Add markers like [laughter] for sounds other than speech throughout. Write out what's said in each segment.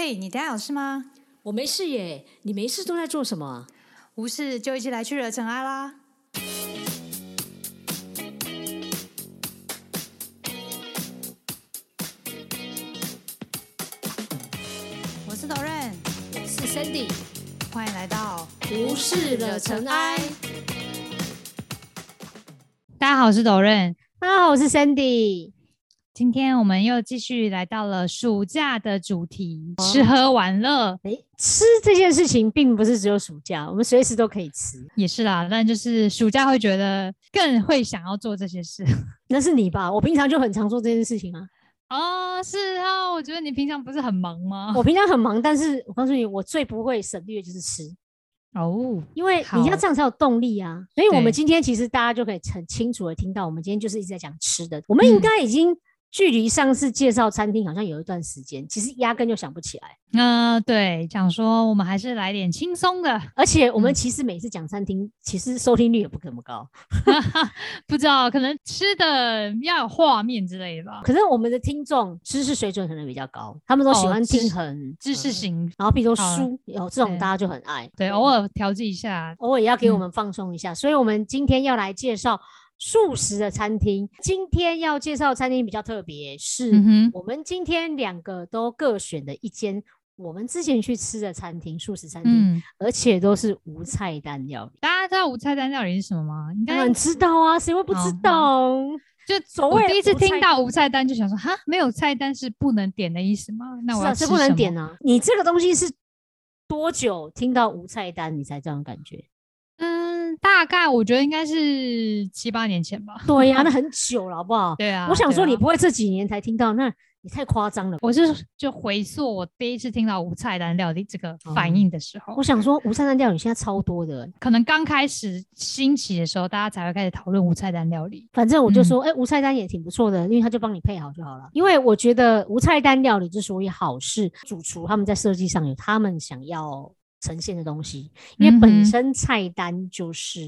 嘿，你等下有事吗？我没事耶，你没事都在做什么啊？无事就一起来去惹尘埃啦！我是导任，我是 Sandy，欢迎来到无事惹尘埃。大家好，我是导任。大家好，我是 Sandy。今天我们又继续来到了暑假的主题，吃喝玩乐。诶，吃这件事情并不是只有暑假，我们随时都可以吃。也是啦，但就是暑假会觉得更会想要做这些事。[laughs] 那是你吧？我平常就很常做这件事情啊。哦，是啊，我觉得你平常不是很忙吗？我平常很忙，但是我告诉你，我最不会省略就是吃。哦，因为你要这样才有动力啊。所以我们今天其实大家就可以很清楚的听到，我们今天就是一直在讲吃的。我们应该已经。距离上次介绍餐厅好像有一段时间，其实压根就想不起来。嗯，对，讲说我们还是来点轻松的，而且我们其实每次讲餐厅，其实收听率也不怎么高。[laughs] 不知道，可能吃的要有画面之类的吧。可是我们的听众知识水准可能比较高，他们都喜欢听很知识型，然后比如说书有这种大家就很爱。对，偶尔调剂一下，偶尔也要给我们放松一下。所以我们今天要来介绍。素食的餐厅，今天要介绍餐厅比较特别，是我们今天两个都各选的一间我们之前去吃的餐厅，素食餐厅，而且都是无菜单料理。大家知道无菜单料理是什么吗？当然知道啊，谁会不知道？[laughs] 就我第一次听到无菜单，就想说哈，没有菜单是不能点的意思吗？那我要吃不能点呢？你这个东西是多久听到无菜单，你才这样感觉？嗯，大概我觉得应该是七八年前吧。对呀，[laughs] 那很久了，好不好？对啊。我想说，你不会这几年才听到，那也太夸张了。我是就回溯我第一次听到无菜单料理这个反应的时候，我想说，无菜单料理现在超多的，可能刚开始兴起的时候，大家才会开始讨论无菜单料理。反正我就说，哎，无菜单也挺不错的，因为他就帮你配好就好了。因为我觉得无菜单料理之所以好，是主厨他们在设计上有他们想要。呈现的东西，因为本身菜单就是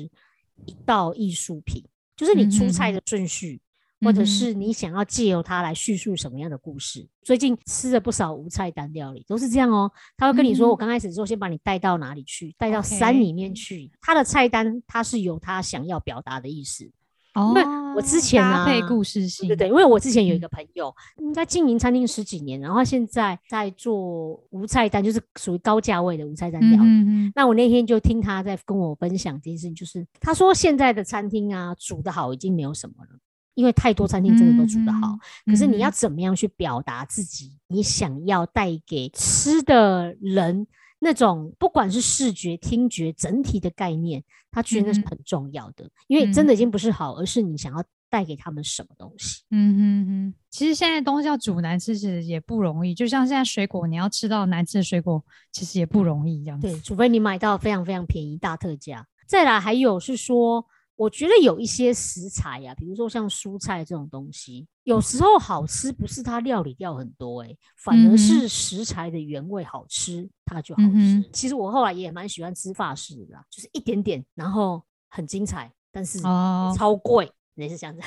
一道艺术品，就是你出菜的顺序，或者是你想要借由它来叙述什么样的故事。最近吃了不少无菜单料理，都是这样哦。他会跟你说，我刚开始的时候先把你带到哪里去，带到山里面去。他的菜单，他是有他想要表达的意思。哦，我之前搭配故事性，对对，因为我之前有一个朋友，应该经营餐厅十几年，然后现在在做无菜单，就是属于高价位的无菜单料理。那我那天就听他在跟我分享这件事情，就是他说现在的餐厅啊，煮的好已经没有什么了，因为太多餐厅真的都煮得好，可是你要怎么样去表达自己，你想要带给吃的人。那种不管是视觉、听觉整体的概念，他觉得那是很重要的，因为真的已经不是好，而是你想要带给他们什么东西。嗯哼哼，其实现在东西要煮难吃，其实也不容易。就像现在水果，你要吃到难吃的水果，其实也不容易。这样对，除非你买到非常非常便宜、大特价。再来，还有是说。我觉得有一些食材呀，比如说像蔬菜这种东西，有时候好吃不是它料理掉很多，哎，反而是食材的原味好吃，它就好吃。其实我后来也蛮喜欢吃法式的，就是一点点，然后很精彩，但是超贵，也是这样子。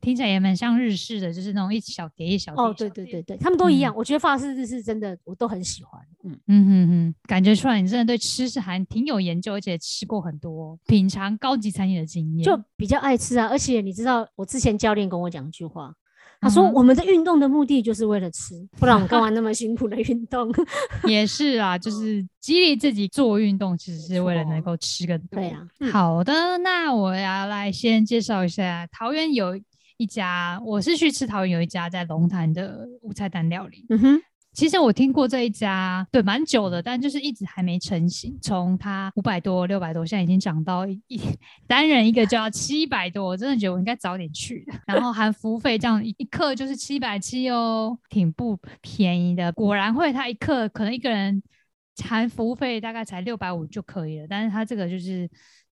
听起来也蛮像日式的，就是那种一小碟一小碟。哦，对对对对，他们都一样。我觉得法式日式真的我都很喜欢。嗯嗯嗯嗯，感觉出来你真的对吃是还挺有研究，而且吃过很多品尝高级餐饮的经验，就比较爱吃啊。而且你知道，我之前教练跟我讲一句话，他说我们的运动的目的就是为了吃，[laughs] 不然我们干嘛那么辛苦的运动？[laughs] 也是啊，就是激励自己做运动，其实是为了能够吃更多。对啊，好的，那我要来先介绍一下桃园有。一家，我是去吃桃园有一家在龙潭的五菜单料理。嗯哼，其实我听过这一家，对，蛮久的，但就是一直还没成型。从它五百多、六百多，现在已经涨到一单人一个就要七百多，我真的觉得我应该早点去。然后含服务费，这样一克就是七百七哦，挺不便宜的。果然会，他一克可能一个人含服务费大概才六百五就可以了，但是他这个就是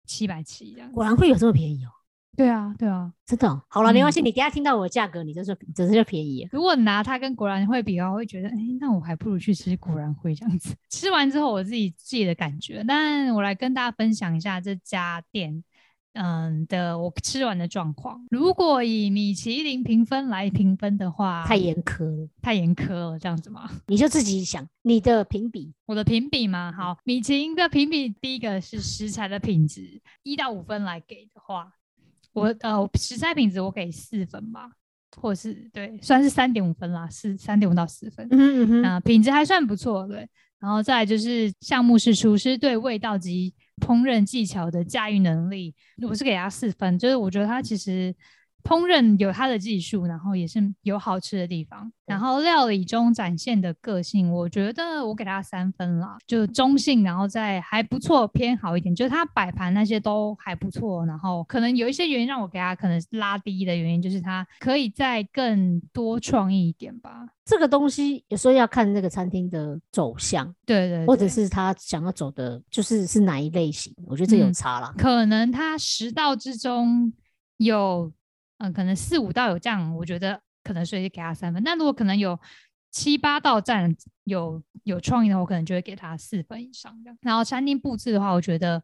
七百七这样。果然会有这么便宜哦。对啊，对啊，真的好了，没关系。你等下听到我的价格，你就说真是就便宜。如果拿它跟果然会比的话，我会觉得，哎，那我还不如去吃果然会这样子。[laughs] 吃完之后，我自己自己的感觉。但我来跟大家分享一下这家店，嗯的我吃完的状况。如果以米其林评分来评分的话，太严苛了，太严苛了，这样子吗？[laughs] 你就自己想你的评比，我的评比吗？好，米其林的评比，第一个是食材的品质，一到五分来给的话，我呃食材品质我给四分吧。或是对，算是三点五分啦，是三点五到四分。嗯嗯嗯，啊，品质还算不错，对。然后再就是项目是厨师对味道及烹饪技巧的驾驭能力，我是给他四分，就是我觉得他其实。烹饪有它的技术，然后也是有好吃的地方。然后料理中展现的个性，我觉得我给他三分啦，就中性，然后再还不错，偏好一点。就是他摆盘那些都还不错，然后可能有一些原因让我给他可能拉低的原因，就是他可以再更多创意一点吧。这个东西有时候要看那个餐厅的走向，对对，或者是他想要走的，就是是哪一类型。我觉得这有差了。可能他食道之中有。嗯，可能四五道有这样，我觉得可能所以给他三分。那如果可能有七八道站有有创意的，我可能就会给他四分以上这样。然后餐厅布置的话，我觉得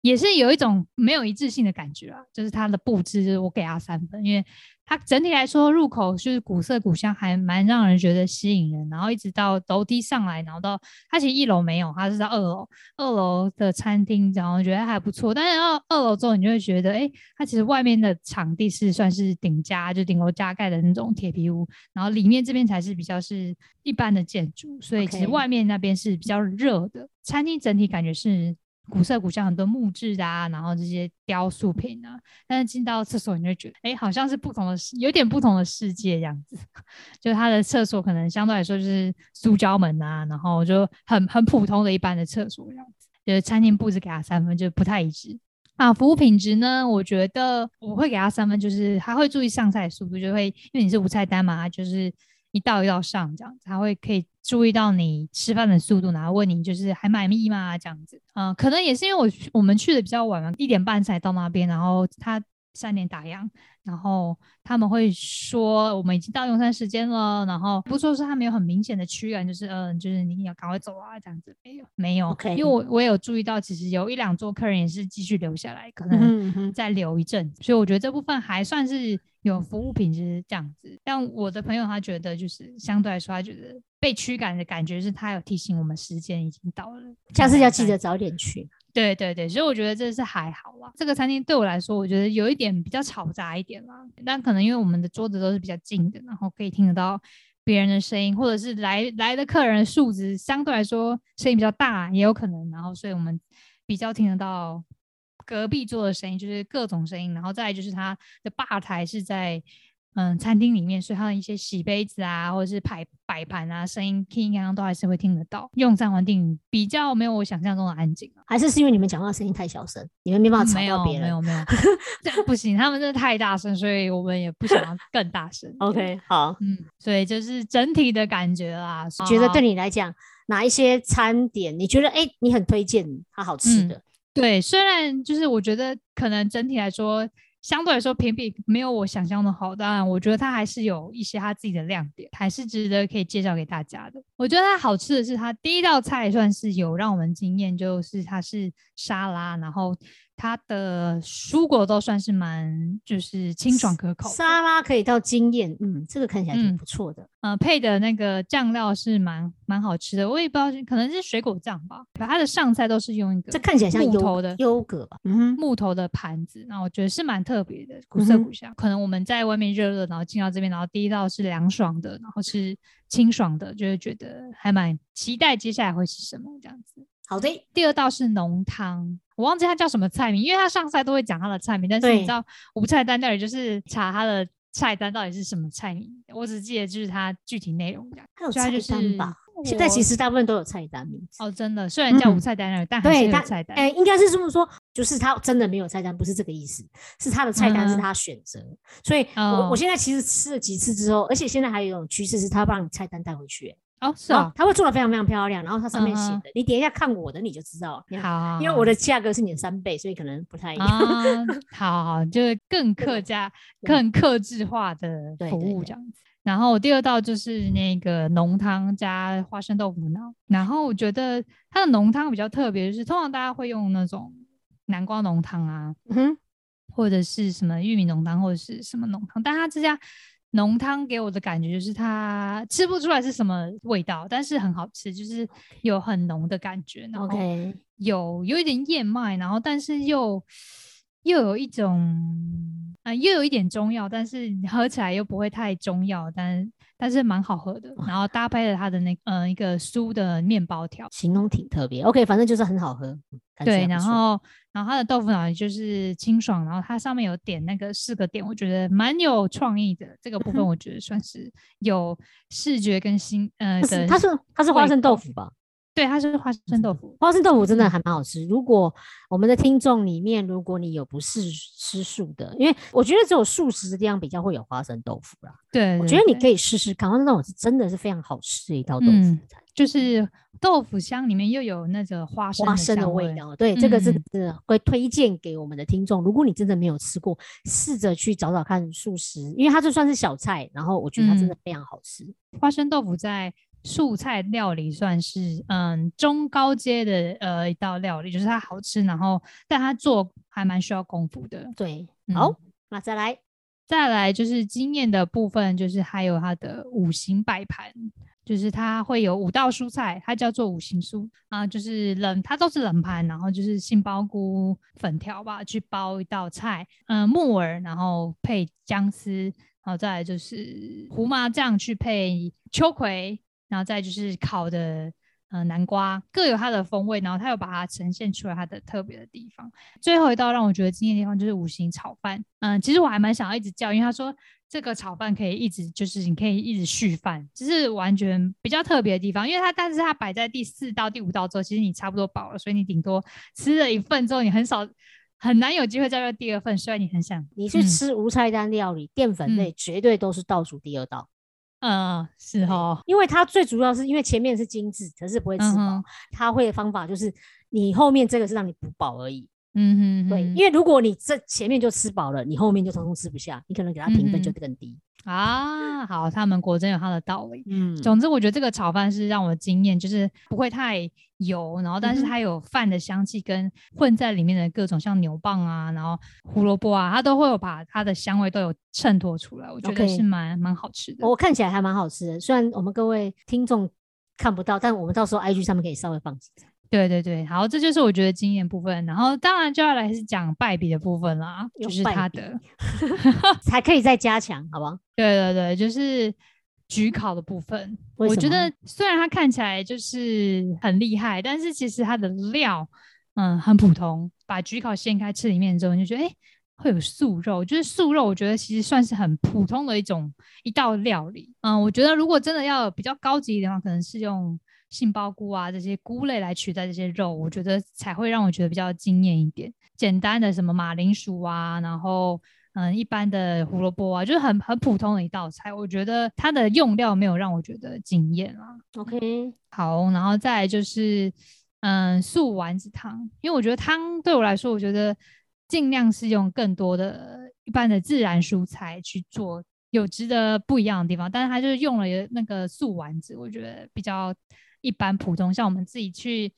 也是有一种没有一致性的感觉啊，就是它的布置，就是我给他三分，因为。它整体来说，入口就是古色古香，还蛮让人觉得吸引人。然后一直到楼梯上来，然后到它其实一楼没有，它是在二楼，二楼的餐厅，然后觉得还不错。但是到二楼之后，你就会觉得，哎，它其实外面的场地是算是顶加，就顶楼加盖的那种铁皮屋，然后里面这边才是比较是一般的建筑，所以其实外面那边是比较热的。餐厅整体感觉是。古色古香，很多木质啊，然后这些雕塑品啊，但是进到厕所，你就觉得，哎，好像是不同的，有点不同的世界这样子。[laughs] 就它的厕所可能相对来说就是塑胶门啊，然后就很很普通的一般的厕所这样子。就是餐厅布置给他三分，就不太一致啊。服务品质呢，我觉得我会给他三分，就是他会注意上菜速度，就会因为你是无菜单嘛，就是。一道一道上这样子，他会可以注意到你吃饭的速度，然后问你就是还满意吗？这样子，嗯，可能也是因为我我们去的比较晚嘛，一点半才到那边，然后他。三点打烊，然后他们会说我们已经到用餐时间了，然后不说是他没有很明显的驱赶，就是嗯，就是你要赶快走啊这样子，没有没有，因为我我有注意到，其实有一两桌客人也是继续留下来，可能再留一阵，所以我觉得这部分还算是有服务品质这样子。但我的朋友他觉得就是相对来说，他觉得被驱赶的感觉是他有提醒我们时间已经到了，下次要记得早点去。对对对，所以我觉得这是还好啦。这个餐厅对我来说，我觉得有一点比较嘈杂一点啦。但可能因为我们的桌子都是比较近的，然后可以听得到别人的声音，或者是来来的客人的素质相对来说声音比较大，也有可能。然后所以我们比较听得到隔壁桌的声音，就是各种声音。然后再就是它的吧台是在。嗯，餐厅里面，所以它的一些洗杯子啊，或者是摆摆盘啊，声音听刚刚都还是会听得到。用餐环境比较没有我想象中的安静，还是是因为你们讲话声音太小声，你们没办法吵到别人。没有没有 [laughs] 这样不行，他们真的太大声，所以我们也不想要更大声。[laughs] OK，好，嗯，所以就是整体的感觉啦。觉得对你来讲，哪一些餐点你觉得哎，你很推荐它好吃的？对，虽然就是我觉得可能整体来说。相对来说，评比没有我想象的好，当然，我觉得它还是有一些它自己的亮点，还是值得可以介绍给大家的。我觉得它好吃的是，它第一道菜算是有让我们惊艳，就是它是沙拉，然后。它的蔬果都算是蛮就是清爽可口，沙拉可以到惊艳，嗯，这个看起来挺不错的。呃，配的那个酱料是蛮蛮好吃的，我也不知道可能是水果酱吧。它的上菜都是用一个，这看起来像木头的优格吧，嗯，木头的盘子，那我觉得是蛮特别的，古色古香。可能我们在外面热热，然后进到这边，然后第一道是凉爽的，然后是清爽的，就会觉得还蛮期待接下来会是什么这样子。好的，第二道是浓汤。我忘记他叫什么菜名，因为他上菜都会讲他的菜名，但是你知道无菜单那里就是查他的菜单到底是什么菜名，我只记得就是他具体内容这样。它有菜单吧？现在其实大部分都有菜单名字哦，真的，虽然叫无菜单而但还是有菜单。哎，应该是这么说，就是他真的没有菜单，不是这个意思，是他的菜单是他选择。所以，我我现在其实吃了几次之后，而且现在还有一种趋势是，他帮你菜单带回去。哦，是啊，他会做的非常非常漂亮，然后它上面写的，你点一下看我的，你就知道了。好，因为我的价格是你的三倍，所以可能不太一样。好好，就是更客家、[laughs] 更克制化的服务这样子。然后第二道就是那个浓汤加花生豆腐脑，然后我觉得它的浓汤比较特别，就是通常大家会用那种南瓜浓汤啊。嗯或者是什么玉米浓汤，或者是什么浓汤。但它这家浓汤给我的感觉就是它吃不出来是什么味道，但是很好吃，就是有很浓的感觉，然后有有一点燕麦，然后但是又又有一种啊，又有一点中药，但是喝起来又不会太中药，但但是蛮好喝的。然后搭配了它的那呃一个酥的面包条，形容挺特别。OK，反正就是很好喝。对，然后然后它的豆腐脑就是清爽，然后它上面有点那个四个点，我觉得蛮有创意的。这个部分 [laughs] 我觉得算是有视觉跟心呃的。它是它是花生豆腐吧？对，它是花生豆腐。花生豆腐真的还蛮好吃。如果我们的听众里面，如果你有不是吃素的，因为我觉得只有素食的地方比较会有花生豆腐啦。对，我觉得你可以试试看，花生豆腐是真的是非常好吃的一道豆腐菜。就是豆腐香里面又有那个花生花生的味道，对，这个是是会推荐给我们的听众。如果你真的没有吃过，试着去找找看素食，因为它就算是小菜，然后我觉得它真的非常好吃。花生豆腐在素菜料理算是嗯中高阶的呃一道料理，就是它好吃，然后但它做还蛮需要功夫的。对，好，那再来再来就是经验的部分，就是还有它的五行摆盘。就是它会有五道蔬菜，它叫做五行蔬啊，就是冷，它都是冷盘，然后就是杏鲍菇粉条吧，去包一道菜，嗯，木耳，然后配姜丝，然后再来就是胡麻酱去配秋葵，然后再就是烤的。呃，南瓜各有它的风味，然后它又把它呈现出来它的特别的地方。最后一道让我觉得惊艳的地方就是五行炒饭。嗯，其实我还蛮想要一直叫，因为他说这个炒饭可以一直就是你可以一直续饭，这是完全比较特别的地方。因为它但是它摆在第四道、第五道之后，其实你差不多饱了，所以你顶多吃了一份之后，你很少很难有机会再要第二份。虽然你很想，你去吃无菜单料理，淀粉类绝对都是倒数第二道。嗯，是哈，因为它最主要是因为前面是精致，可是不会吃饱。它会的方法就是你后面这个是让你补饱而已。嗯哼，对，因为如果你这前面就吃饱了，你后面就通通吃不下，你可能给他评分就更低。啊，好，他们果真有他的道理。嗯，总之我觉得这个炒饭是让我惊艳，就是不会太油，然后但是它有饭的香气跟混在里面的各种像牛蒡啊，然后胡萝卜啊，它都会有把它的香味都有衬托出来，我觉得是蛮蛮好吃的。我看起来还蛮好吃的，虽然我们各位听众看不到，但我们到时候 IG 上面可以稍微放几张。对对对，好，这就是我觉得经验部分，然后当然就要来是讲败笔的部分啦，就是他的才可以再加强，好不好？[laughs] 对对对，就是焗烤的部分，我觉得虽然它看起来就是很厉害，但是其实它的料嗯很普通。把焗烤掀开吃里面之后，你就觉得哎会有素肉，就是素肉，我觉得其实算是很普通的一种一道料理。嗯，我觉得如果真的要比较高级一点的话，可能是用。杏鲍菇啊，这些菇类来取代这些肉，我觉得才会让我觉得比较惊艳一点。简单的什么马铃薯啊，然后嗯，一般的胡萝卜啊，就是很很普通的一道菜。我觉得它的用料没有让我觉得惊艳啊。OK，好，然后再就是嗯，素丸子汤，因为我觉得汤对我来说，我觉得尽量是用更多的一般的自然蔬菜去做，有值得不一样的地方。但是它就是用了那个素丸子，我觉得比较。一般普通，像我们自己去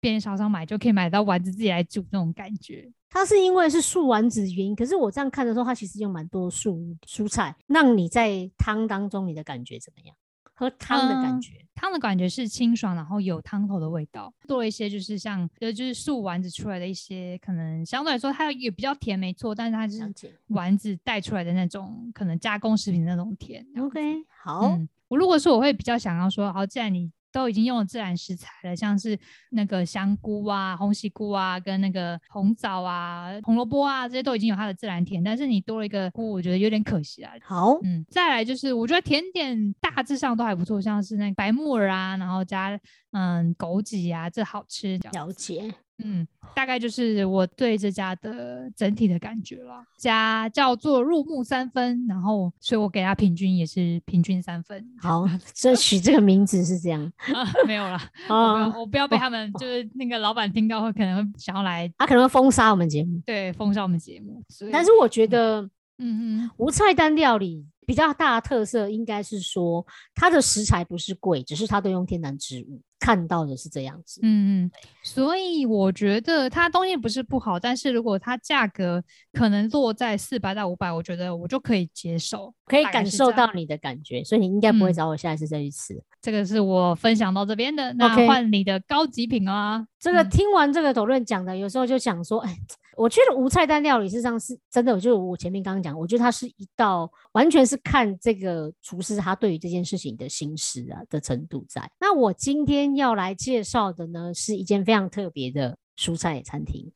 便利商商买就可以买到丸子，自己来煮那种感觉。它是因为是素丸子的原因，可是我这样看的时候，它其实有蛮多素蔬菜，让你在汤当中你的感觉怎么样？喝汤的感觉，汤的感觉是清爽，然后有汤头的味道，多一些就是像呃就是素丸子出来的一些，可能相对来说它也比较甜，没错，但是它是丸子带出来的那种可能加工食品的那种甜。OK，好，我如果说我会比较想要说，好，既然你。都已经用了自然食材了，像是那个香菇啊、红喜菇啊、跟那个红枣啊、红萝卜啊，这些都已经有它的自然甜，但是你多了一个菇，我觉得有点可惜啊。好，嗯，再来就是我觉得甜点大致上都还不错，像是那个白木耳啊，然后加嗯枸杞啊，这好吃。了解。嗯，大概就是我对这家的整体的感觉了。家叫做入木三分，然后所以我给他平均也是平均三分。好，[laughs] 这取这个名字是这样。没有了，[laughs] 我不要被他们就是那个老板听到会可能会想要来，他可能会封杀我们节目。对，封杀我们节目。但是我觉得，嗯嗯，无菜单料理比较大的特色应该是说，它的食材不是贵，只是它都用天然植物。看到的是这样子，嗯嗯，所以我觉得它东西不是不好，但是如果它价格可能落在四百到五百，我觉得我就可以接受，可以感受到你的感觉，所以你应该不会找我下一次再去吃。这个是我分享到这边的，那换你的高级品啊。这个听完这个讨论讲的，有时候就想说，哎。我觉得无菜单料理事实上是真的，就是我前面刚刚讲，我觉得它是一道完全是看这个厨师他对于这件事情的心思啊的程度在。那我今天要来介绍的呢，是一间非常特别的蔬菜餐厅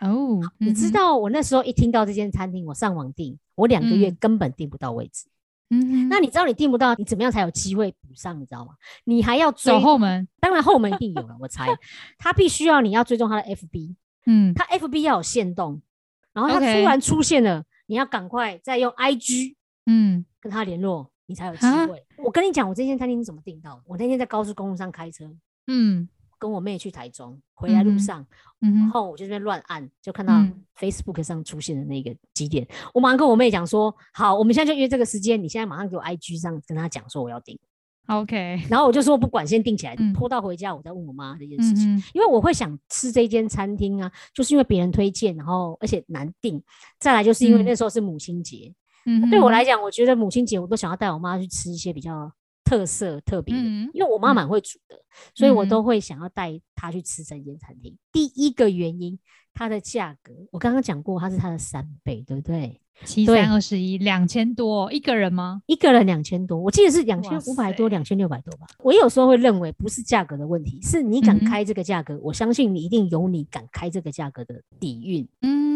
哦。你知道我那时候一听到这间餐厅，我上网订，我两个月根本订不到位置。嗯，那你知道你订不到，你怎么样才有机会补上？你知道吗？你还要走后门，当然后门一定有了，我猜 [laughs] 他必须要你要追踪他的 FB。嗯，他 F B 要有限动，然后他突然出现了，你要赶快再用 I G，嗯，跟他联络，你才有机会。我跟你讲，我这间餐厅是怎么订到的？我那天在高速公路上开车，嗯，跟我妹去台中，回来路上，然后我就在乱按，就看到 Facebook 上出现的那个几点，我马上跟我妹讲说，好，我们现在就约这个时间，你现在马上给我 I G 上跟他讲说我要订。OK，[laughs] 然后我就说不管，先定起来，拖到回家我再问我妈这件事情，因为我会想吃这间餐厅啊，就是因为别人推荐，然后而且难定，再来就是因为那时候是母亲节，嗯，对我来讲，我觉得母亲节我都想要带我妈去吃一些比较特色特别的，因为我妈蛮会煮的，所以我都会想要带她去吃这间餐厅。第一个原因，它的价格，我刚刚讲过，它是它的三倍，对不对？七三二十一，两千多一个人吗？一个人两千多，我记得是两千五百多，两千六百多吧。我有时候会认为不是价格的问题，是你敢开这个价格，我相信你一定有你敢开这个价格的底蕴。嗯。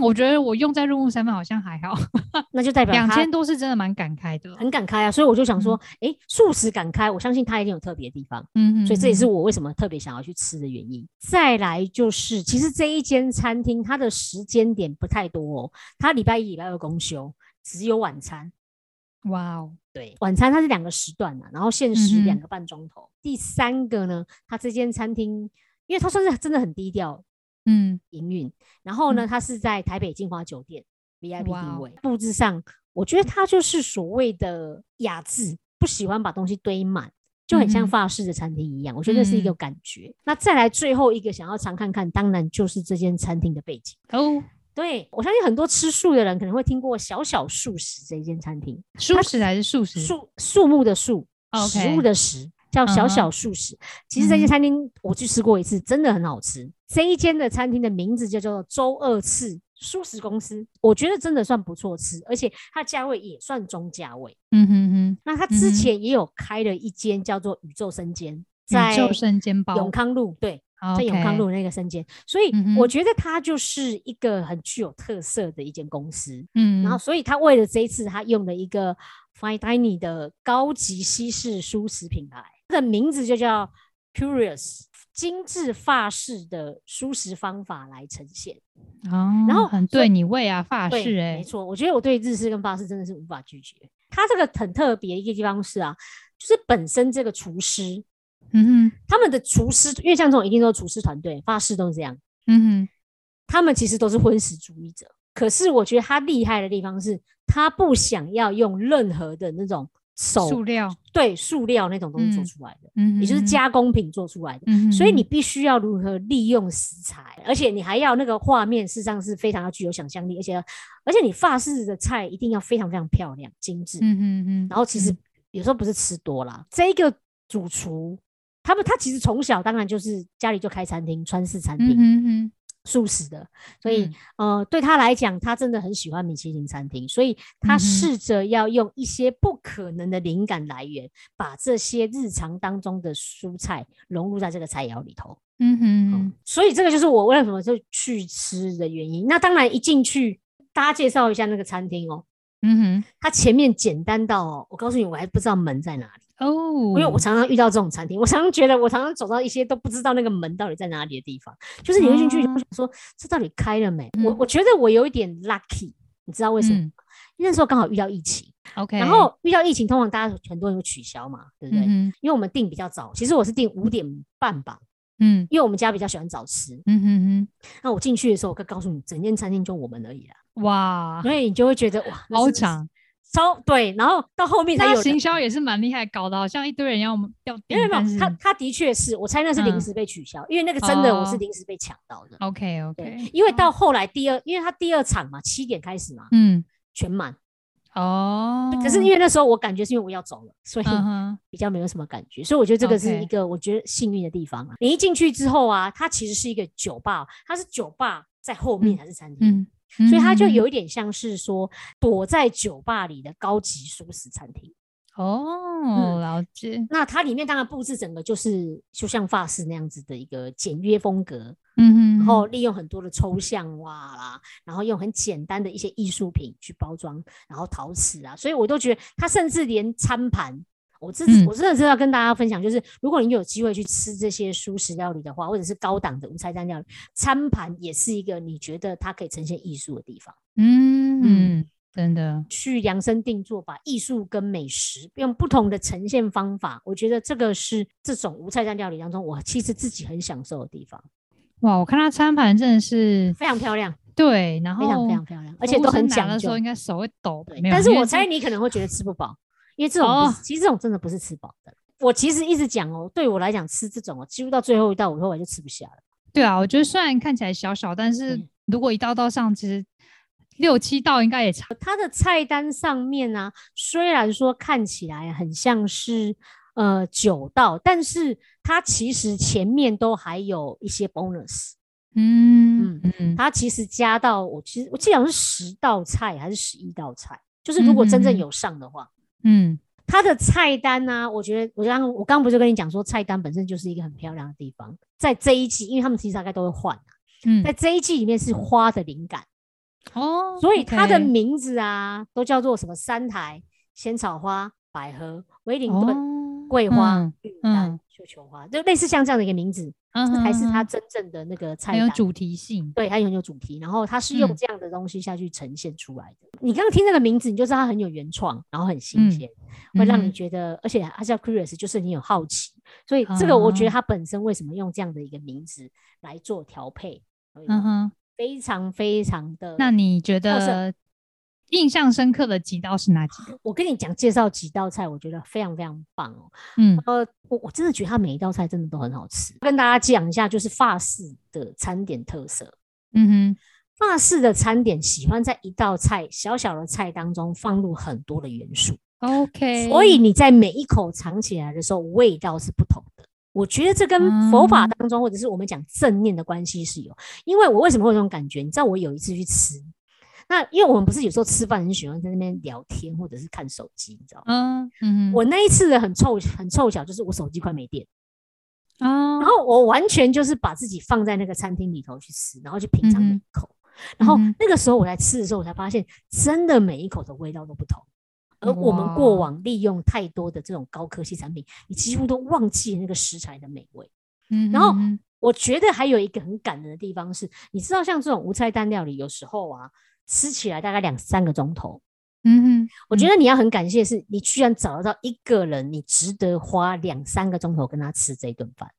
我觉得我用在入木三分好像还好，[laughs] 那就代表两千多是真的蛮敢开的，很敢开啊。所以我就想说，哎，素食敢开，我相信它一定有特别的地方。嗯，所以这也是我为什么特别想要去吃的原因。再来就是，其实这一间餐厅它的时间点不太多哦，它礼拜一、礼拜二公休，只有晚餐。哇哦，对，晚餐它是两个时段啊，然后限时两个半钟头。第三个呢，它这间餐厅，因为它算是真的很低调。嗯，营运，然后呢，它是在台北金华酒店 VIP 定位，布置上，我觉得它就是所谓的雅致，不喜欢把东西堆满，就很像法式的餐厅一样，我觉得是一个感觉。那再来最后一个想要尝看看，当然就是这间餐厅的背景哦。对我相信很多吃素的人可能会听过小小素食这一间餐厅，素食还是素食？树树木的树，食物的食。叫小小素食，其实这间餐厅我去吃过一次，真的很好吃。这一间的餐厅的名字就叫做周二次素食公司，我觉得真的算不错吃，而且它价位也算中价位。嗯哼哼。那他之前也有开了一间叫做宇宙生煎，在宇宙生煎包永康路，对，在永康路那个生煎，所以我觉得它就是一个很具有特色的一间公司。嗯，然后所以他为了这一次，他用了一个 Fine Dining 的高级西式素食品牌。它的名字就叫 Curious，精致法式的舒食方法来呈现哦，然后很对你胃啊，法式哎，没错，我觉得我对日式跟法式真的是无法拒绝。它这个很特别一个地方是啊，就是本身这个厨师，嗯哼，他们的厨师，因为像这种一定都是厨师团队，法式都是这样，嗯哼，他们其实都是荤食主义者，可是我觉得他厉害的地方是，他不想要用任何的那种手。塑料。对塑料那种东西做出来的，嗯，也就是加工品做出来的，嗯，所以你必须要如何利用食材，而且你还要那个画面，事实上是非常要具有想象力，而且而且你法式的菜一定要非常非常漂亮精致，嗯嗯嗯，然后其实有时候不是吃多了，这个主厨他们他其实从小当然就是家里就开餐厅，川式餐厅，嗯嗯。素食的，所以呃，对他来讲，他真的很喜欢米其林餐厅，所以他试着要用一些不可能的灵感来源，把这些日常当中的蔬菜融入在这个菜肴里头。嗯哼，所以这个就是我为什么就去吃的原因。那当然一进去，大家介绍一下那个餐厅哦。嗯哼，它前面简单到，我告诉你，我还不知道门在哪里。哦，因为我常常遇到这种餐厅，我常常觉得我常常走到一些都不知道那个门到底在哪里的地方，就是你会进去，想说这到底开了没？我我觉得我有一点 lucky，你知道为什么？那时候刚好遇到疫情，OK，然后遇到疫情，通常大家很多人会取消嘛，对不对？因为我们订比较早，其实我是订五点半吧，嗯，因为我们家比较喜欢早吃，嗯哼哼。那我进去的时候，我可以告诉你，整间餐厅就我们而已啦，哇，所以你就会觉得哇，好长。超对，然后到后面才有行销也是蛮厉害，搞得好像一堆人要要订。没有，他他的确是我猜那是临时被取消，因为那个真的我是临时被抢到的。OK OK，因为到后来第二，因为他第二场嘛，七点开始嘛，嗯，全满。哦，可是因为那时候我感觉是因为我要走了，所以比较没有什么感觉，所以我觉得这个是一个我觉得幸运的地方啊。你一进去之后啊，它其实是一个酒吧，它是酒吧在后面还是餐厅，所以它就有一点像是说躲在酒吧里的高级熟食餐厅。哦，了解。那它里面当然布置整个就是就像法式那样子的一个简约风格，嗯哼，然后利用很多的抽象画啦，然后用很简单的一些艺术品去包装，然后陶瓷啊，所以我都觉得它甚至连餐盘，我自我真的是要跟大家分享，就是如果你有机会去吃这些素食料理的话，或者是高档的无菜单料理，餐盘也是一个你觉得它可以呈现艺术的地方，嗯嗯。真的去量身定做，把艺术跟美食用不同的呈现方法，我觉得这个是这种无菜单料理当中，我其实自己很享受的地方。哇，我看它餐盘真的是非常漂亮，对，然后非常非常漂亮，而且都很讲究。的时候应该手会抖，对。但是我猜你可能会觉得吃不饱，因为这种其实这种真的不是吃饱的。我其实一直讲哦，对我来讲吃这种哦，几乎到最后一道我后来就吃不下了。对啊，我觉得虽然看起来小小，但是如果一道道上，其实。六七道应该也差。它的菜单上面呢，虽然说看起来很像是呃九道，但是它其实前面都还有一些 bonus。嗯嗯嗯，它其实加到我其实我记得好像是十道菜还是十一道菜，就是如果真正有上的话，嗯，它的菜单呢，我觉得我刚我刚不是跟你讲说菜单本身就是一个很漂亮的地方，在这一季，因为他们其实大概都会换嗯，在这一季里面是花的灵感。哦，所以它的名字啊，都叫做什么？三台仙草花、百合、威灵顿、桂花、玉兰、绣球花，就类似像这样的一个名字，这才是它真正的那个菜单，有主题性。对，它很有主题，然后它是用这样的东西下去呈现出来的。你刚刚听这个名字，你就知道它很有原创，然后很新鲜，会让你觉得，而且它叫 curious，就是你有好奇。所以这个我觉得它本身为什么用这样的一个名字来做调配？嗯哼。非常非常的，那你觉得印象深刻的几道是哪几个？我跟你讲，介绍几道菜，我觉得非常非常棒哦。嗯，呃，我我真的觉得它每一道菜真的都很好吃。跟大家讲一下，就是法式的餐点特色。嗯哼，法式的餐点喜欢在一道菜小小的菜当中放入很多的元素。OK，所以你在每一口尝起来的时候，味道是不同的。我觉得这跟佛法当中，或者是我们讲正念的关系是有。因为我为什么会有这种感觉？你知道，我有一次去吃，那因为我们不是有时候吃饭很喜欢在那边聊天，或者是看手机，你知道吗？嗯嗯。我那一次的很凑很凑巧，就是我手机快没电，哦，然后我完全就是把自己放在那个餐厅里头去吃，然后去品尝每一口，然后那个时候我来吃的时候，我才发现真的每一口的味道都不同。而我们过往利用太多的这种高科技产品，你几乎都忘记那个食材的美味。嗯，然后我觉得还有一个很感人的地方是，你知道像这种无菜单料理，有时候啊吃起来大概两三个钟头。嗯哼，我觉得你要很感谢，是你居然找得到一个人，你值得花两三个钟头跟他吃这顿饭。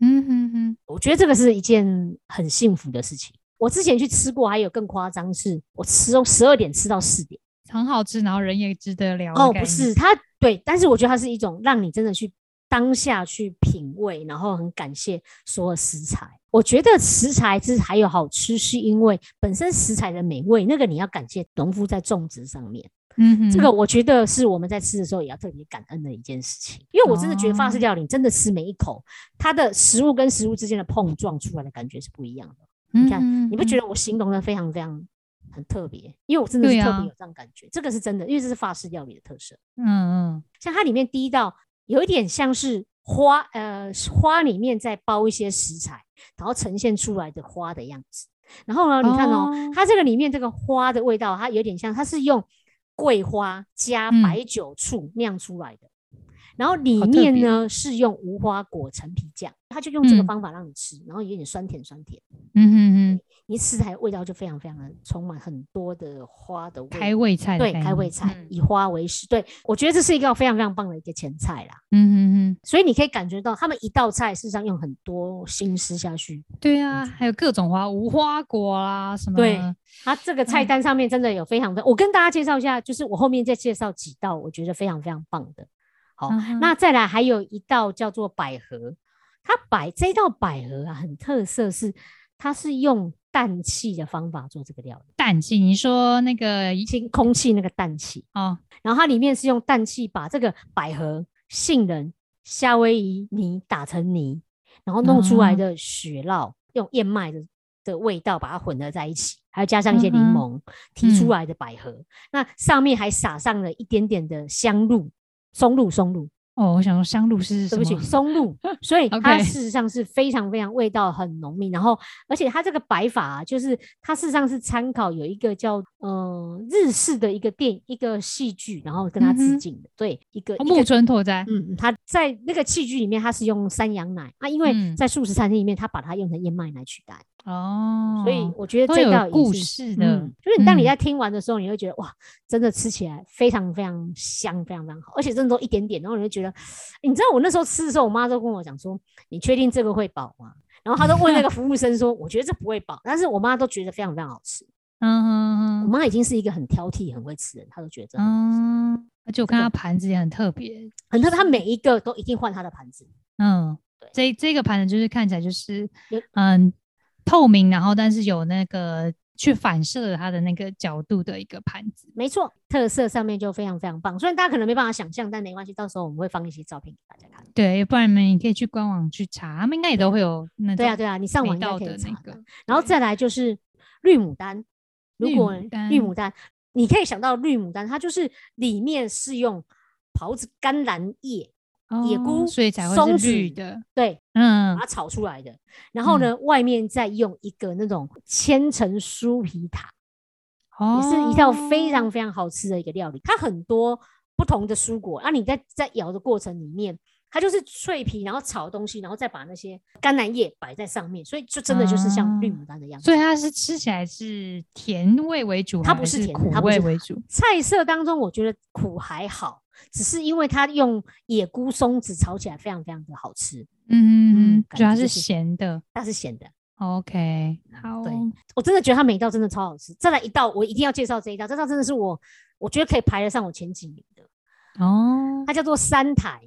嗯哼哼，我觉得这个是一件很幸福的事情。我之前去吃过，还有更夸张，是我吃从十二点吃到四点。很好吃，然后人也值得聊。哦，不是，它对，但是我觉得它是一种让你真的去当下去品味，然后很感谢所有食材。我觉得食材之还有好吃，是因为本身食材的美味，那个你要感谢农夫在种植上面。嗯，这个我觉得是我们在吃的时候也要特别感恩的一件事情。因为我真的觉得法式料理真的吃每一口，它的食物跟食物之间的碰撞出来的感觉是不一样的。你看，你不觉得我形容的非常非常？很特别，因为我真的是特别有这样感觉，这个是真的，因为这是法式料理的特色。嗯嗯，像它里面第一道有一点像是花，呃，花里面再包一些食材，然后呈现出来的花的样子。然后呢，你看哦，它这个里面这个花的味道，它有点像，它是用桂花加白酒醋酿出来的。然后里面呢是用无花果陈皮酱，他就用这个方法让你吃，然后有点酸甜酸甜。嗯嗯嗯，你吃起来味道就非常非常的充满很多的花的味。开胃菜，对，开胃菜，以花为食。对我觉得这是一个非常非常棒的一个前菜啦。嗯嗯嗯，所以你可以感觉到他们一道菜事实上用很多心思下去。对啊，还有各种花，无花果啦什么。对，它这个菜单上面真的有非常多。我跟大家介绍一下，就是我后面再介绍几道，我觉得非常非常棒的。好，那再来还有一道叫做百合，它百这道百合啊，很特色是它是用氮气的方法做这个料理。氮气，你说那个清空气那个氮气哦，然后它里面是用氮气把这个百合、杏仁、夏威夷泥打成泥，然后弄出来的雪酪，用燕麦的的味道把它混合在一起，还要加上一些柠檬提出来的百合，那上面还撒上了一点点的香露。松露，松露。哦，我想说香露是对不起，松露，[laughs] 所以它事实上是非常非常味道很浓密，然后而且它这个摆法啊，就是它事实上是参考有一个叫呃日式的一个电一个戏剧，然后跟它致敬的，对一个木村拓哉，嗯，他在那个器具里面他是用山羊奶啊，因为在素食餐厅里面他把它用成燕麦奶取代。哦，所以我觉得这道故事的，就是当你在听完的时候，你会觉得哇，真的吃起来非常非常香，非常非常好，而且真的都一点点，然后你就觉得，你知道我那时候吃的时候，我妈都跟我讲说，你确定这个会饱吗？然后她都问那个服务生说，[laughs] 我觉得这不会饱，但是我妈都觉得非常非常好吃。嗯哼哼，我妈已经是一个很挑剔、很会吃的人，她都觉得嗯，而且我看她盘子也很特别，很特别，她每一个都一定换她的盘子。嗯，对，这这个盘子就是看起来就是嗯。透明，然后但是有那个去反射它的那个角度的一个盘子，没错，特色上面就非常非常棒。虽然大家可能没办法想象，但没关系，到时候我们会放一些照片给大家看。对，不然你们可以去官网去查，他们应该也都会有那对啊对啊，你上网到的那个。然后再来就是绿牡丹，如果绿牡丹，你可以想到绿牡丹，它就是里面是用袍子甘蓝叶。野菇，所以才会是绿的。对，嗯，把它炒出来的。然后呢，外面再用一个那种千层酥皮塔，哦也是一道非常非常好吃的一个料理。它很多不同的蔬果，那你在在咬的过程里面，它就是脆皮，然后炒东西，然后再把那些甘蓝叶摆在上面，所以就真的就是像绿牡丹的样子。所以它是吃起来是甜味为主，它不是甜，苦味为主。菜色当中，我觉得苦还好。只是因为它用野菇松子炒起来非常非常的好吃，嗯嗯嗯，主要是咸的，它是咸的。OK，好，对我真的觉得它每一道真的超好吃。再来一道，我一定要介绍这一道，这道真的是我我觉得可以排得上我前几名的哦，它叫做三台。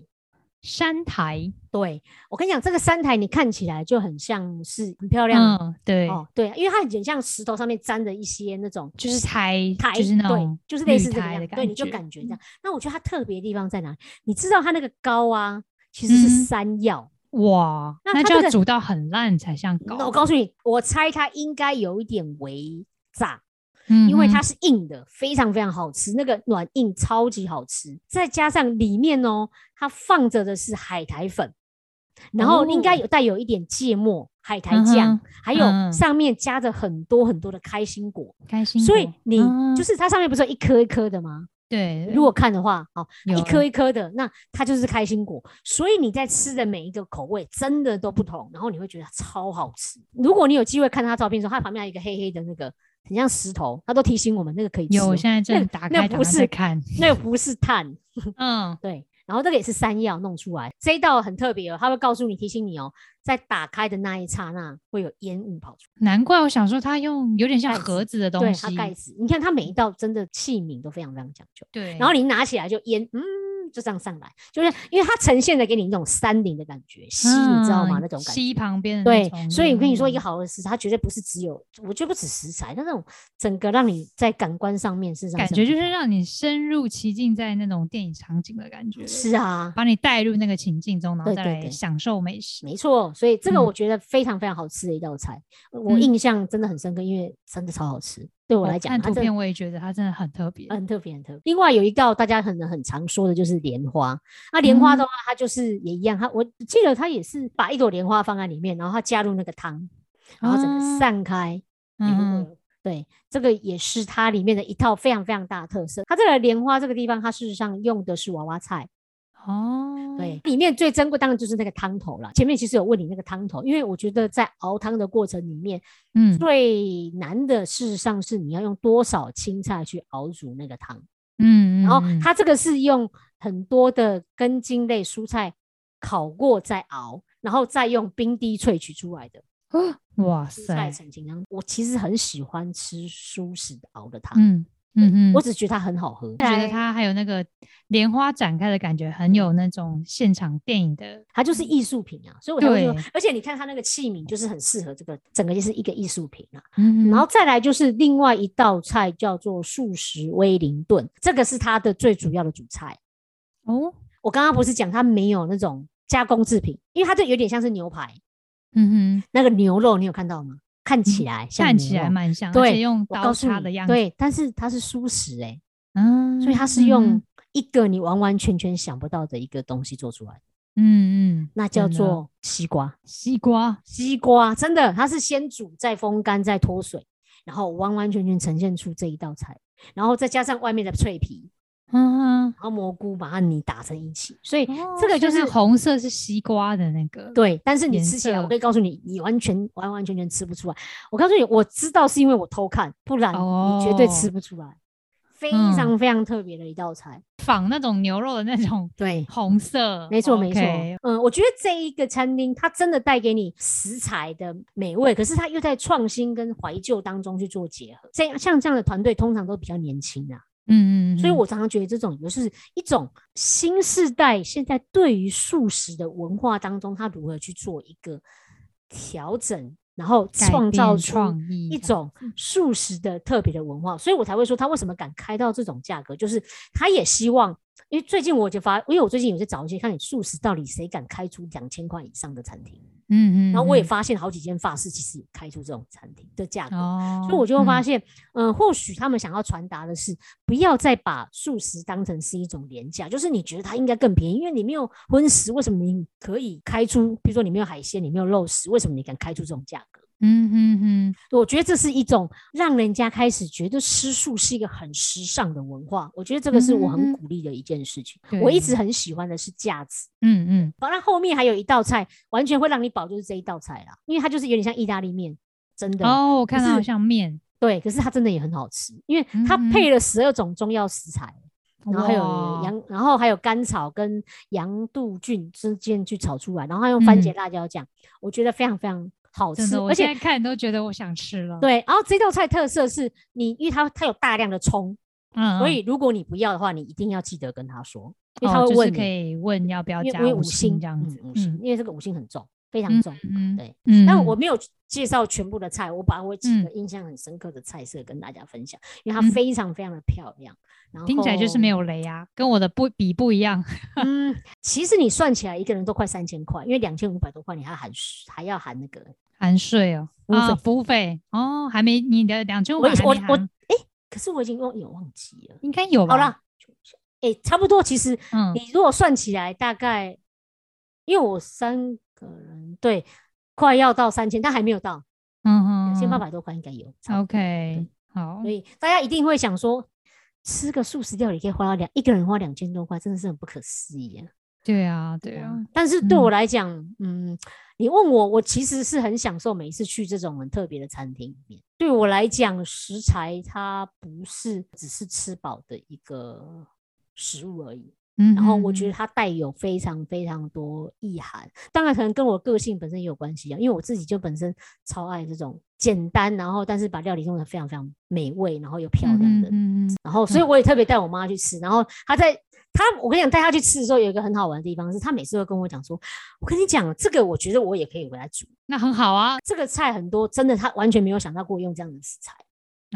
山台，对我跟你讲，这个山台你看起来就很像是很漂亮，嗯，对，哦，对，因为它很像石头上面粘着一些那种，就是台台，就是那种，就是类似这样，对，你就感觉这样。那我觉得它特别地方在哪？你知道它那个膏啊，其实是山药，哇，那就要煮到很烂才像膏。那我告诉你，我猜它应该有一点微炸。因为它是硬的，非常非常好吃，那个软硬超级好吃，再加上里面哦，它放着的是海苔粉，然后应该有带有一点芥末、海苔酱，还有上面加着很多很多的开心果，开心。所以你就是它上面不是一颗一颗的吗？对，如果看的话，好，一颗一颗的，那它就是开心果。所以你在吃的每一个口味真的都不同，然后你会觉得超好吃。如果你有机会看它照片的时候，它旁边有一个黑黑的那个。很像石头，它都提醒我们那个可以吃。有，我现在正打开，那不是看，[laughs] 那个不是碳。[laughs] [laughs] 嗯，对。然后这个也是山药弄出来，这一道很特别哦，它会告诉你，提醒你哦，在打开的那一刹那会有烟雾跑出来。难怪我想说，它用有点像盒子的东西，对，它盖子。你看它每一道真的器皿都非常非常讲究。对。然后你拿起来就烟，嗯。就这样上来，就是因为它呈现的给你一种山林的感觉，溪你知道吗？那种感觉，溪旁边对，所以我跟你说，一个好的食材，它绝对不是只有，我觉得不止食材，它那种整个让你在感官上面是感觉，就是让你深入其境在那种电影场景的感觉。是啊，把你带入那个情境中，然后再来享受美食。没错，所以这个我觉得非常非常好吃的一道菜，我印象真的很深刻，因为真的超好吃。对我来讲，看图片我也觉得它真的很特别，很特别，很特别。另外有一道大家可能很常说的就是莲花。那莲花的话，它就是也一样，它我记得它也是把一朵莲花放在里面，然后它加入那个汤，然后整个散开。嗯，对，这个也是它里面的一套非常非常大的特色。它这个莲花这个地方，它事实上用的是娃娃菜。哦，对，里面最珍贵当然就是那个汤头了。前面其实有问你那个汤头，因为我觉得在熬汤的过程里面，嗯，最难的事实上是你要用多少青菜去熬煮那个汤，嗯，然后它这个是用很多的根茎类蔬菜烤过再熬，然后再用冰滴萃取出来的。哇塞，我其实很喜欢吃素食熬的汤，嗯。嗯嗯，我只觉得它很好喝，觉得它还有那个莲花展开的感觉，很有那种现场电影的，它就是艺术品啊，所以我才会说，而且你看它那个器皿，就是很适合这个，整个就是一个艺术品啊。嗯，然后再来就是另外一道菜叫做素食威灵顿，这个是它的最主要的主菜。哦，我刚刚不是讲它没有那种加工制品，因为它这有点像是牛排。嗯哼，那个牛肉你有看到吗？看起来看起来蛮像，对，用刀叉的样子。对，但是它是素食哎，嗯，所以它是用一个你完完全全想不到的一个东西做出来的。嗯嗯，那叫做西瓜，西瓜，西瓜，真的，它是先煮再风干再脱水，然后完完全全呈现出这一道菜，然后再加上外面的脆皮。嗯，然后蘑菇把它泥打成一起，所以这个就是红色是西瓜的那个。对，但是你吃起来，我可以告诉你，你完全完完全全吃不出来。我告诉你，我知道是因为我偷看，不然你绝对吃不出来。非常非常特别的一道菜，仿那种牛肉的那种，对，红色，没错没错。嗯，我觉得这一个餐厅它真的带给你食材的美味，可是它又在创新跟怀旧当中去做结合。这样像这样的团队通常都比较年轻啊。嗯嗯，所以我常常觉得这种就是一种新时代现在对于素食的文化当中，它如何去做一个调整，然后创造出一种素食的特别的文化，所以我才会说他为什么敢开到这种价格，就是他也希望。因为最近我就发，因为我最近有在找一些看你素食到底谁敢开出两千块以上的餐厅，嗯嗯，然后我也发现好几间法式其实也开出这种餐厅的价格，所以我就会发现，嗯，或许他们想要传达的是，不要再把素食当成是一种廉价，就是你觉得它应该更便宜，因为你没有荤食，为什么你可以开出？比如说你没有海鲜，你没有肉食，为什么你敢开出这种价格？嗯哼哼，我觉得这是一种让人家开始觉得吃素是一个很时尚的文化。我觉得这个是我很鼓励的一件事情。我一直很喜欢的是架子。嗯嗯，好，那后面还有一道菜，完全会让你饱，就是这一道菜啦，因为它就是有点像意大利面，真的。哦，我看到像面。对，可是它真的也很好吃，因为它配了十二种中药食材，然后还有羊，然后还有甘草跟羊肚菌之间去炒出来，然后用番茄辣椒酱，我觉得非常非常。好吃，而且看都觉得我想吃了。对，然后这道菜特色是你，因为它它有大量的葱，嗯，所以如果你不要的话，你一定要记得跟他说，因为他会问，可以问要不要加五星这样子，五星，因为这个五星很重。非常重，对，嗯但我没有介绍全部的菜，我把我几个印象很深刻的菜色跟大家分享，因为它非常非常的漂亮。然后听起来就是没有雷啊，跟我的不比不一样。[laughs] 嗯，其实你算起来一个人都快三千块，因为两千五百多块你还含还要含那个含税哦，啊，服务费哦，还没你的两千五百我我哎，可是我已经忘有忘记了，应该有吧？好了，哎，差不多，其实嗯，你如果算起来大概，因为我三。个人对，快要到三千，但还没有到，嗯哼，两千八百多块应该有。OK，好，所以大家一定会想说，吃个素食料理可以花到两一个人花两千多块，真的是很不可思议啊。对啊，对啊。但是对我来讲，嗯，你问我，我其实是很享受每一次去这种很特别的餐厅里面。对我来讲，食材它不是只是吃饱的一个食物而已。然后我觉得它带有非常非常多意涵，当然可能跟我个性本身也有关系啊，因为我自己就本身超爱这种简单，然后但是把料理弄得非常非常美味，然后又漂亮的，嗯嗯，然后所以我也特别带我妈去吃，然后她在她我跟你讲带她去吃的时候，有一个很好玩的地方是，她每次都跟我讲说，我跟你讲这个，我觉得我也可以回来煮，那很好啊，这个菜很多，真的她完全没有想到过用这样的食材。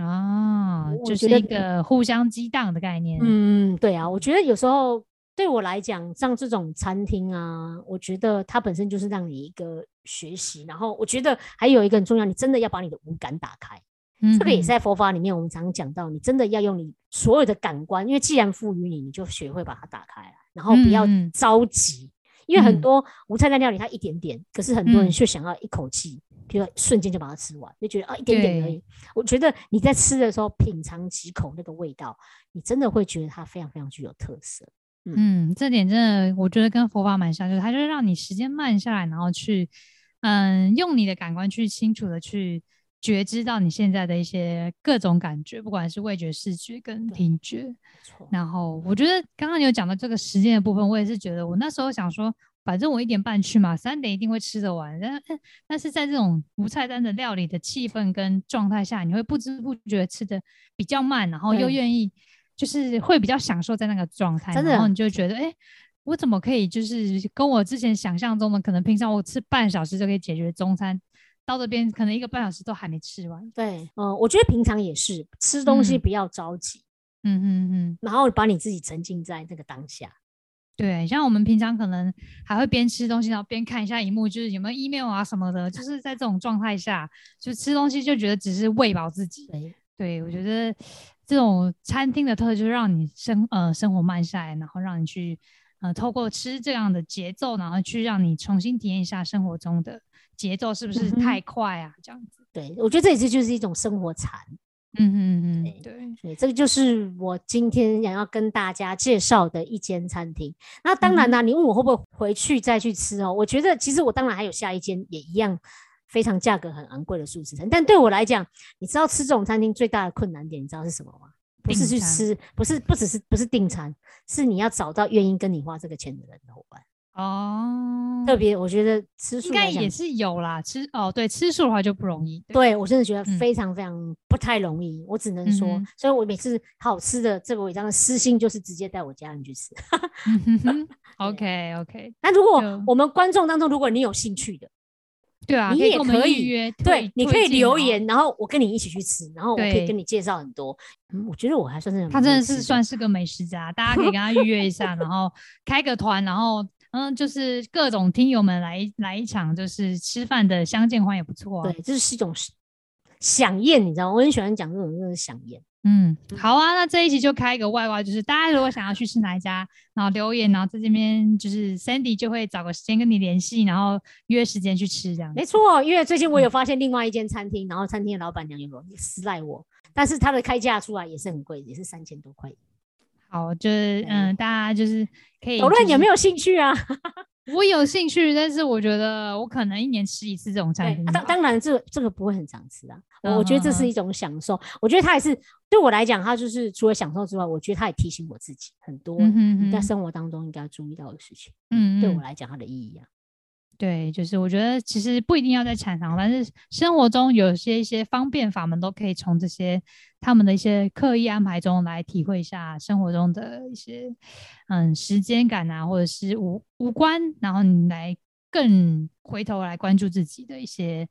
啊，就是一个互相激荡的概念，嗯，对啊，我觉得有时候。对我来讲，像这种餐厅啊，我觉得它本身就是让你一个学习。然后我觉得还有一个很重要，你真的要把你的五感打开。嗯，这个也是在佛法里面我们常讲到，你真的要用你所有的感官，因为既然赋予你，你就学会把它打开来，然后不要着急。因为很多无菜单料理它一点点，可是很多人却想要一口气，比如瞬间就把它吃完，就觉得啊一点点而已。我觉得你在吃的时候品尝几口那个味道，你真的会觉得它非常非常具有特色。嗯，这点真的我觉得跟佛法蛮像，就是它就是让你时间慢下来，然后去嗯用你的感官去清楚的去觉知到你现在的一些各种感觉，不管是味觉、视觉跟听觉。然后我觉得刚刚你有讲到这个时间的部分，我也是觉得我那时候想说。反正我一点半去嘛，三点一定会吃得完。但但是在这种无菜单的料理的气氛跟状态下，你会不知不觉吃的比较慢，然后又愿意，就是会比较享受在那个状态。然后你就觉得，哎，我怎么可以就是跟我之前想象中的，可能平常我吃半小时就可以解决中餐，到这边可能一个半小时都还没吃完。对，嗯，我觉得平常也是吃东西不要着急，嗯嗯嗯，然后把你自己沉浸在这个当下。对，像我们平常可能还会边吃东西，然后边看一下荧幕，就是有没有 email 啊什么的。就是在这种状态下，就吃东西就觉得只是喂饱自己。对，我觉得这种餐厅的特色就是让你生呃生活慢下来，然后让你去呃透过吃这样的节奏，然后去让你重新体验一下生活中的节奏是不是太快啊？这样子。对，我觉得这也是就是一种生活禅。嗯嗯嗯，对，所以这个就是我今天想要跟大家介绍的一间餐厅。那当然啦，你问我会不会回去再去吃哦？我觉得其实我当然还有下一间也一样非常价格很昂贵的素食餐。但对我来讲，你知道吃这种餐厅最大的困难点，你知道是什么吗？不是去吃，不是不只是不是订餐，是你要找到愿意跟你花这个钱的人的伙伴。哦，特别我觉得吃素应该也是有啦，吃哦对，吃素的话就不容易。对我真的觉得非常非常不太容易，我只能说，所以我每次好吃的这个违章的私心就是直接带我家人去吃。OK [laughs] OK，那如果我们观众当中，如果你有兴趣的，对啊，你也可以约，对，你可以留言，然后我跟你一起去吃，然后我可以跟你介绍很多。嗯，我觉得我还算是他真的是算是个美食家，大家可以跟他预约一下，[laughs] 然后开个团，然后。嗯，就是各种听友们来来一场，就是吃饭的相见欢也不错。对，这是一种享宴，你知道吗？我很喜欢讲这种就是享宴。嗯，好啊，那这一集就开一个外挂，就是大家如果想要去吃哪一家，然后留言，然后在这边就是 Sandy 就会找个时间跟你联系，然后约时间去吃这样。没错，因为最近我有发现另外一间餐厅，然后餐厅的老板娘有私赖我，但是他的开价出来也是很贵，也是三千多块。好，就是嗯，大家就是可以。讨论有没有兴趣啊？我有兴趣，但是我觉得我可能一年吃一次这种餐厅。当当然，这这个不会很常吃啊。我觉得这是一种享受。我觉得它也是对我来讲，它就是除了享受之外，我觉得它也提醒我自己很多在生活当中应该注意到的事情。嗯，对我来讲，它的意义啊。对，就是我觉得其实不一定要在产堂，但是生活中有些一些方便法门都可以从这些他们的一些刻意安排中来体会一下生活中的一些嗯时间感啊，或者是无无关，然后你来更回头来关注自己的一些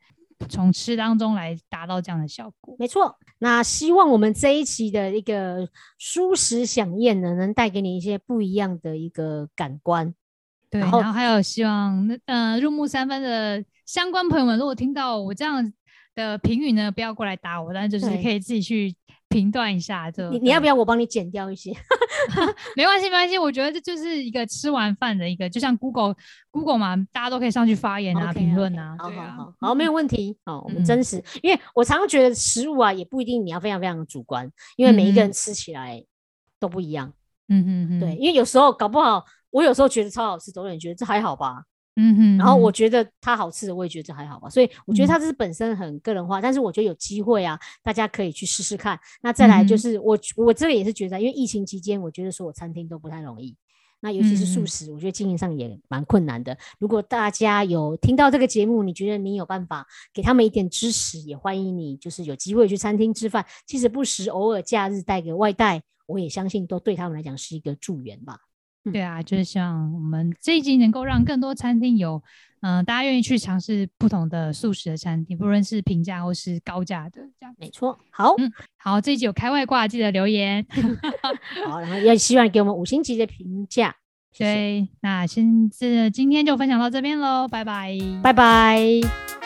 从吃当中来达到这样的效果。没错，那希望我们这一期的一个舒食享宴呢，能带给你一些不一样的一个感官。对，然后还有希望那呃入木三分的相关朋友们，如果听到我这样的评语呢，不要过来打我，但就是可以自己去评断一下。这你你要不要我帮你剪掉一些？[laughs] 没关系，没关系。我觉得这就是一个吃完饭的一个，就像 Google Google 嘛，大家都可以上去发言啊、评论啊。好好好，好，没有问题。好，我们真实，因为我常常觉得食物啊，也不一定你要非常非常的主观，因为每一个人吃起来都不一样。嗯嗯嗯，对，因为有时候搞不好。我有时候觉得超好吃，总有人觉得这还好吧。嗯哼，然后我觉得它好吃的，我也觉得这还好吧。所以我觉得它这是本身很个人化，但是我觉得有机会啊，大家可以去试试看。那再来就是我我这个也是觉得，因为疫情期间，我觉得所有餐厅都不太容易。那尤其是素食，我觉得经营上也蛮困难的。如果大家有听到这个节目，你觉得你有办法给他们一点支持，也欢迎你就是有机会去餐厅吃饭，即使不时偶尔假日带个外带，我也相信都对他们来讲是一个助缘吧。对啊，就是像我们这一集能够让更多餐厅有，嗯，大家愿意去尝试不同的素食的餐厅，不论是平价或是高价的，这样没错。好，嗯，好，这一集有开外挂，记得留言。[laughs] 好，然后也希望给我们五星级的评价。对，那先这今天就分享到这边喽，拜拜，拜拜。